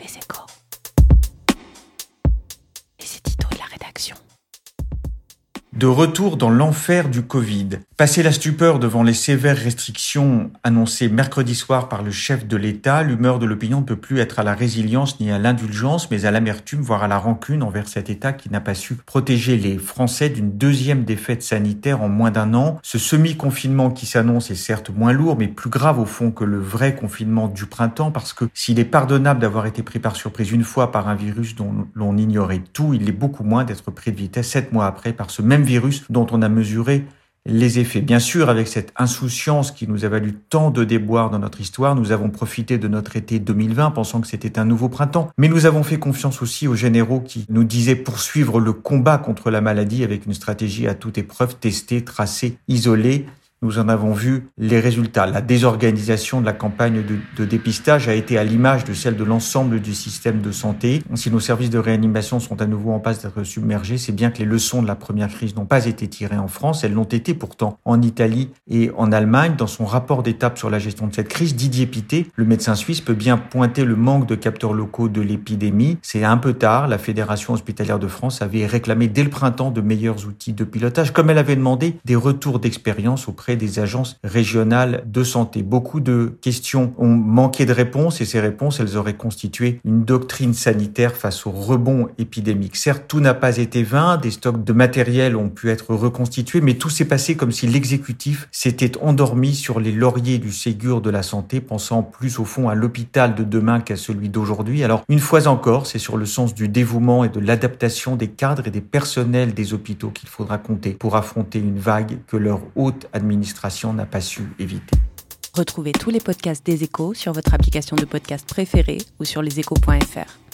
Les De retour dans l'enfer du Covid. Passé la stupeur devant les sévères restrictions annoncées mercredi soir par le chef de l'État, l'humeur de l'opinion ne peut plus être à la résilience ni à l'indulgence, mais à l'amertume, voire à la rancune envers cet État qui n'a pas su protéger les Français d'une deuxième défaite sanitaire en moins d'un an. Ce semi-confinement qui s'annonce est certes moins lourd, mais plus grave au fond que le vrai confinement du printemps, parce que s'il est pardonnable d'avoir été pris par surprise une fois par un virus dont l'on ignorait tout, il est beaucoup moins d'être pris de vitesse sept mois après par ce même virus dont on a mesuré les effets. Bien sûr, avec cette insouciance qui nous a valu tant de déboires dans notre histoire, nous avons profité de notre été 2020 pensant que c'était un nouveau printemps. Mais nous avons fait confiance aussi aux généraux qui nous disaient poursuivre le combat contre la maladie avec une stratégie à toute épreuve testée, tracée, isolée, nous en avons vu les résultats. La désorganisation de la campagne de, dépistage a été à l'image de celle de l'ensemble du système de santé. Si nos services de réanimation sont à nouveau en passe d'être submergés, c'est bien que les leçons de la première crise n'ont pas été tirées en France. Elles l'ont été pourtant en Italie et en Allemagne. Dans son rapport d'étape sur la gestion de cette crise, Didier Pité, le médecin suisse, peut bien pointer le manque de capteurs locaux de l'épidémie. C'est un peu tard. La Fédération hospitalière de France avait réclamé dès le printemps de meilleurs outils de pilotage, comme elle avait demandé des retours d'expérience auprès des agences régionales de santé. Beaucoup de questions ont manqué de réponses et ces réponses, elles auraient constitué une doctrine sanitaire face au rebond épidémique. Certes, tout n'a pas été vain, des stocks de matériel ont pu être reconstitués, mais tout s'est passé comme si l'exécutif s'était endormi sur les lauriers du Ségur de la santé, pensant plus au fond à l'hôpital de demain qu'à celui d'aujourd'hui. Alors, une fois encore, c'est sur le sens du dévouement et de l'adaptation des cadres et des personnels des hôpitaux qu'il faudra compter pour affronter une vague que leur haute administration n'a pas su éviter. Retrouvez tous les podcasts des échos sur votre application de podcast préférée ou sur leséchos.fr.